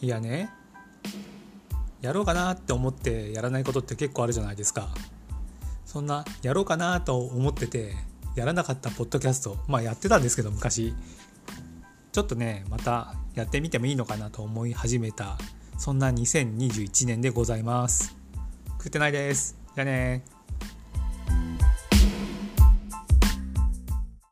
いやね。やろうかなって思ってやらないことって結構あるじゃないですか。そんなやろうかなと思っててやらなかったポッドキャストまあやってたんですけど昔。ちょっとねまたやってみてもいいのかなと思い始めたそんな2021年でございます。食ってないです。じゃあね。